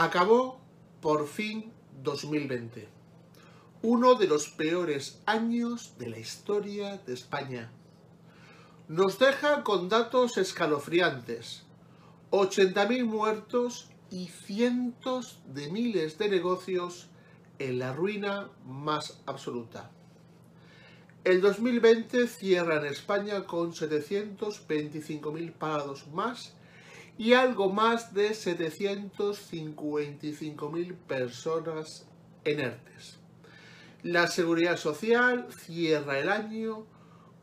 Acabó por fin 2020, uno de los peores años de la historia de España. Nos deja con datos escalofriantes, 80.000 muertos y cientos de miles de negocios en la ruina más absoluta. El 2020 cierra en España con 725.000 parados más y algo más de 755.000 personas en ERTES. La Seguridad Social cierra el año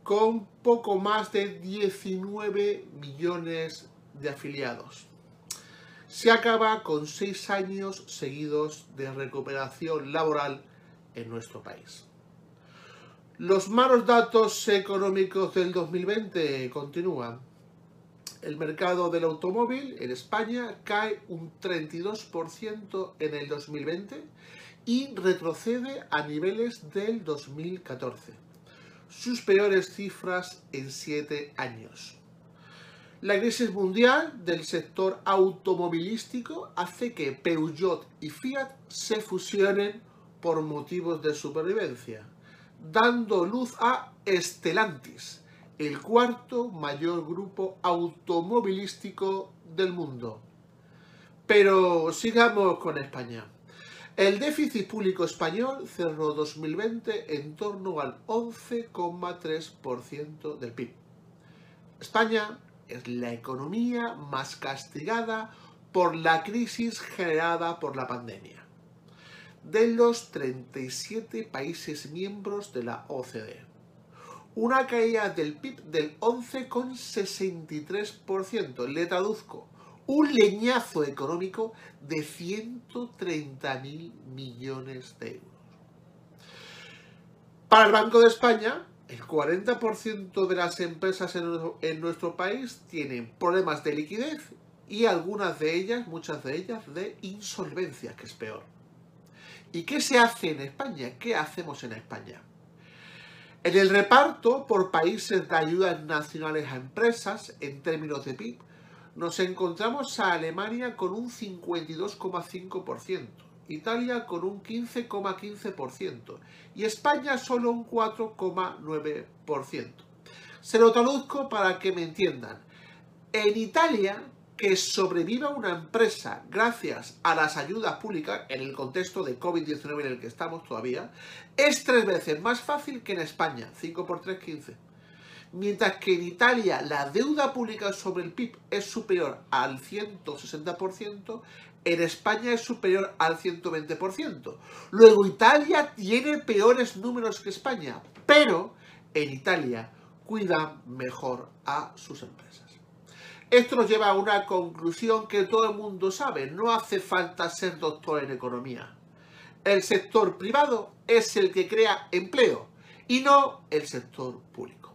con poco más de 19 millones de afiliados. Se acaba con seis años seguidos de recuperación laboral en nuestro país. Los malos datos económicos del 2020 continúan el mercado del automóvil en España cae un 32% en el 2020 y retrocede a niveles del 2014, sus peores cifras en siete años. La crisis mundial del sector automovilístico hace que Peugeot y Fiat se fusionen por motivos de supervivencia, dando luz a Stellantis, el cuarto mayor grupo automovilístico del mundo. Pero sigamos con España. El déficit público español cerró 2020 en torno al 11,3% del PIB. España es la economía más castigada por la crisis generada por la pandemia. De los 37 países miembros de la OCDE una caída del PIB del 11,63%. Le traduzco, un leñazo económico de 130.000 millones de euros. Para el Banco de España, el 40% de las empresas en nuestro país tienen problemas de liquidez y algunas de ellas, muchas de ellas, de insolvencia, que es peor. ¿Y qué se hace en España? ¿Qué hacemos en España? En el reparto por países de ayudas nacionales a empresas, en términos de PIB, nos encontramos a Alemania con un 52,5%, Italia con un 15,15% y España solo un 4,9%. Se lo traduzco para que me entiendan. En Italia, que sobreviva una empresa gracias a las ayudas públicas en el contexto de COVID-19 en el que estamos todavía, es tres veces más fácil que en España, 5 por 3, 15. Mientras que en Italia la deuda pública sobre el PIB es superior al 160%, en España es superior al 120%. Luego Italia tiene peores números que España, pero en Italia cuidan mejor a sus empresas. Esto nos lleva a una conclusión que todo el mundo sabe. No hace falta ser doctor en economía. El sector privado es el que crea empleo y no el sector público.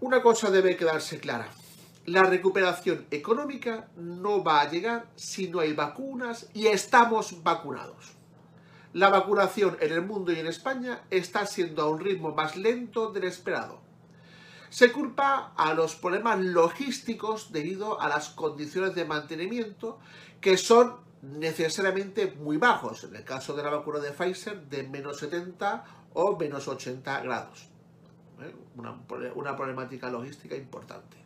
Una cosa debe quedarse clara. La recuperación económica no va a llegar si no hay vacunas y estamos vacunados. La vacunación en el mundo y en España está siendo a un ritmo más lento del esperado se culpa a los problemas logísticos debido a las condiciones de mantenimiento que son necesariamente muy bajos, en el caso de la vacuna de Pfizer de menos 70 o menos 80 grados. ¿eh? Una, una, problemática logística importante.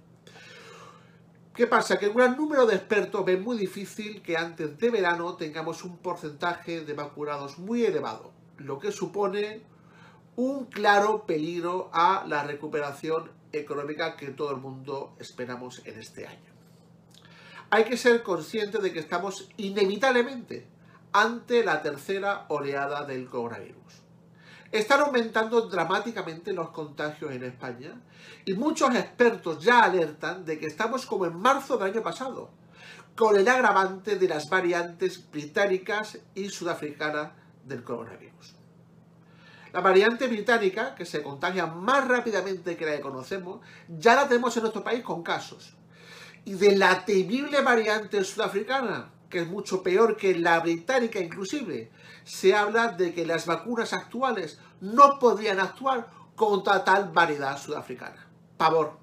¿Qué pasa? Que un gran número de expertos ven muy difícil que antes de verano tengamos un porcentaje de vacunados muy elevado, lo que supone un claro peligro a la recuperación económica que todo el mundo esperamos en este año. Hay que ser consciente de que estamos inevitablemente ante la tercera oleada del coronavirus. Están aumentando dramáticamente los contagios en España y muchos expertos ya alertan de que estamos como en marzo del año pasado, con el agravante de las variantes británicas y sudafricanas del coronavirus. La variante británica, que se contagia más rápidamente que la que conocemos, ya la tenemos en nuestro país con casos. Y de la temible variante sudafricana, que es mucho peor que la británica inclusive, se habla de que las vacunas actuales no podrían actuar contra tal variedad sudafricana. Pavor.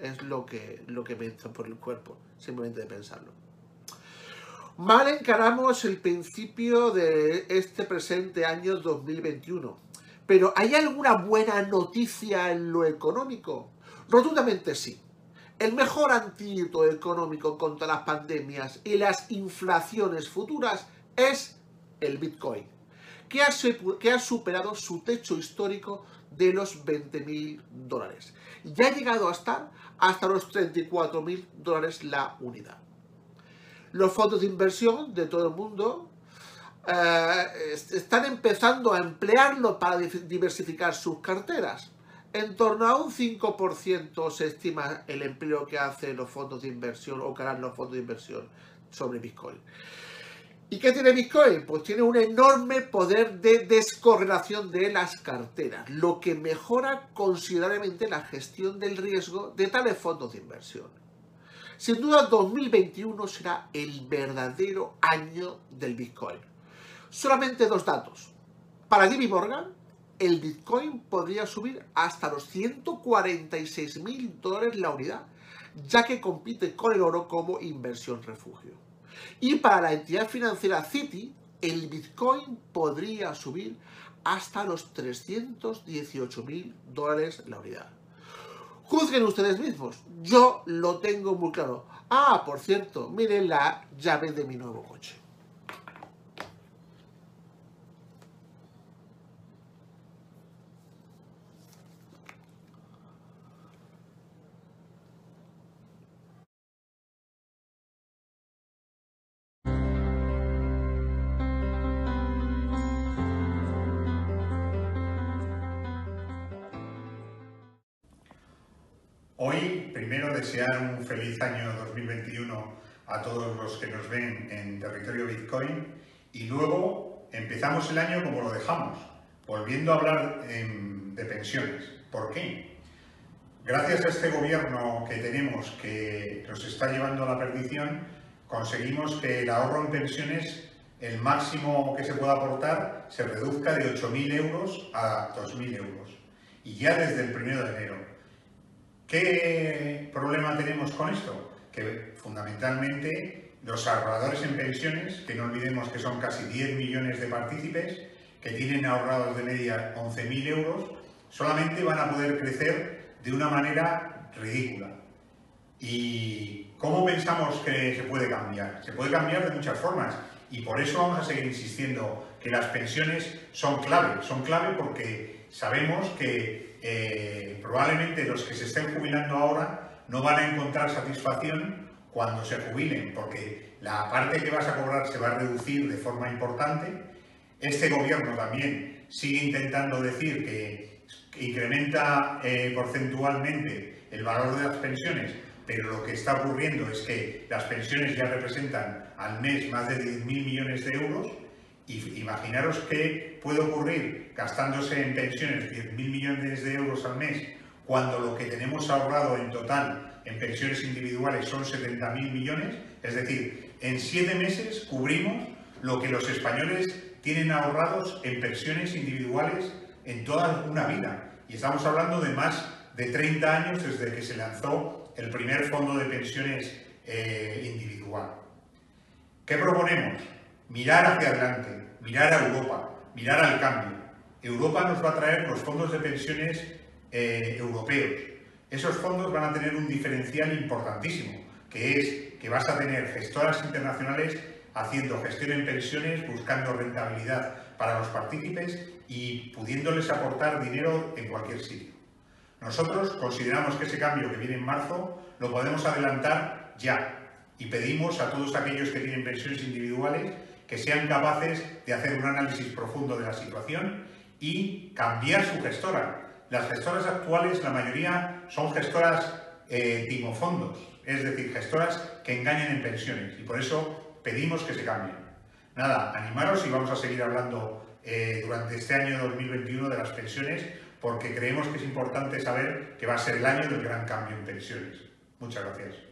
Es lo que, lo que me por el cuerpo, simplemente de pensarlo. Mal encaramos el principio de este presente año 2021. Pero ¿hay alguna buena noticia en lo económico? Rotundamente sí. El mejor antídoto económico contra las pandemias y las inflaciones futuras es el Bitcoin, que ha, superado su techo histórico de los 20.000 dólares. Ya ha llegado a estar hasta los 34.000 dólares la unidad. Los fondos de inversión de todo el mundo eh, están empezando a emplearlo para diversificar sus carteras. En torno a un 5% se estima el empleo que hacen los fondos de inversión o que harán los fondos de inversión sobre Bitcoin. ¿Y qué tiene Bitcoin? Pues tiene un enorme poder de descorrelación de las carteras, lo que mejora considerablemente la gestión del riesgo de tales fondos de inversión. Sin duda 2021 será el verdadero año del Bitcoin. Solamente dos datos. Para Jimmy Morgan, el Bitcoin podría subir hasta los 146 mil dólares la unidad, ya que compite con el oro como inversión refugio. Y para la entidad financiera Citi, el Bitcoin podría subir hasta los 318 mil dólares la unidad. Juzguen ustedes mismos, yo lo tengo muy claro. Ah, por cierto, miren la llave de mi nuevo coche. Hoy, primero, desear un feliz año 2021 a todos los que nos ven en territorio Bitcoin y luego empezamos el año como lo dejamos, volviendo a hablar de pensiones. ¿Por qué? Gracias a este gobierno que tenemos que nos está llevando a la perdición, conseguimos que el ahorro en pensiones, el máximo que se pueda aportar, se reduzca de 8.000 euros a 2.000 euros. Y ya desde el 1 de enero. ¿Qué problema tenemos con esto? Que fundamentalmente los ahorradores en pensiones, que no olvidemos que son casi 10 millones de partícipes, que tienen ahorrados de media 11.000 euros, solamente van a poder crecer de una manera ridícula. ¿Y cómo pensamos que se puede cambiar? Se puede cambiar de muchas formas y por eso vamos a seguir insistiendo que las pensiones son clave. Son clave porque sabemos que eh, probablemente los que se estén jubilando ahora no van a encontrar satisfacción cuando se jubilen, porque la parte que vas a cobrar se va a reducir de forma importante. Este gobierno también sigue intentando decir que, incrementa eh, porcentualmente el valor de las pensiones, pero lo que está ocurriendo es que las pensiones ya representan al mes más de 10.000 millones de euros imaginaros qué puede ocurrir gastándose en pensiones 10.000 millones de euros al mes, cuando lo que tenemos ahorrado en total en pensiones individuales son 70.000 millones. Es decir, en siete meses cubrimos lo que los españoles tienen ahorrados en pensiones individuales en toda una vida. Y estamos hablando de más de 30 años desde que se lanzó el primer fondo de pensiones eh, individual. ¿Qué proponemos? Mirar hacia adelante, mirar a Europa, mirar al cambio. Europa nos va a traer los fondos de pensiones eh, europeos. Esos fondos van a tener un diferencial importantísimo, que es que vas a tener gestoras internacionales haciendo gestión en pensiones, buscando rentabilidad para los partícipes y pudiéndoles aportar dinero en cualquier sitio. Nosotros consideramos que ese cambio que viene en marzo lo podemos adelantar ya y pedimos a todos aquellos que tienen pensiones individuales que sean capaces de hacer un análisis profundo de la situación y cambiar su gestora. Las gestoras actuales, la mayoría son gestoras eh, timofondos, es decir, gestoras que engañan en pensiones y por eso pedimos que se cambien. Nada, animaros y vamos a seguir hablando eh, durante este año 2021 de las pensiones porque creemos que es importante saber que va a ser el año del gran cambio en pensiones. Muchas gracias.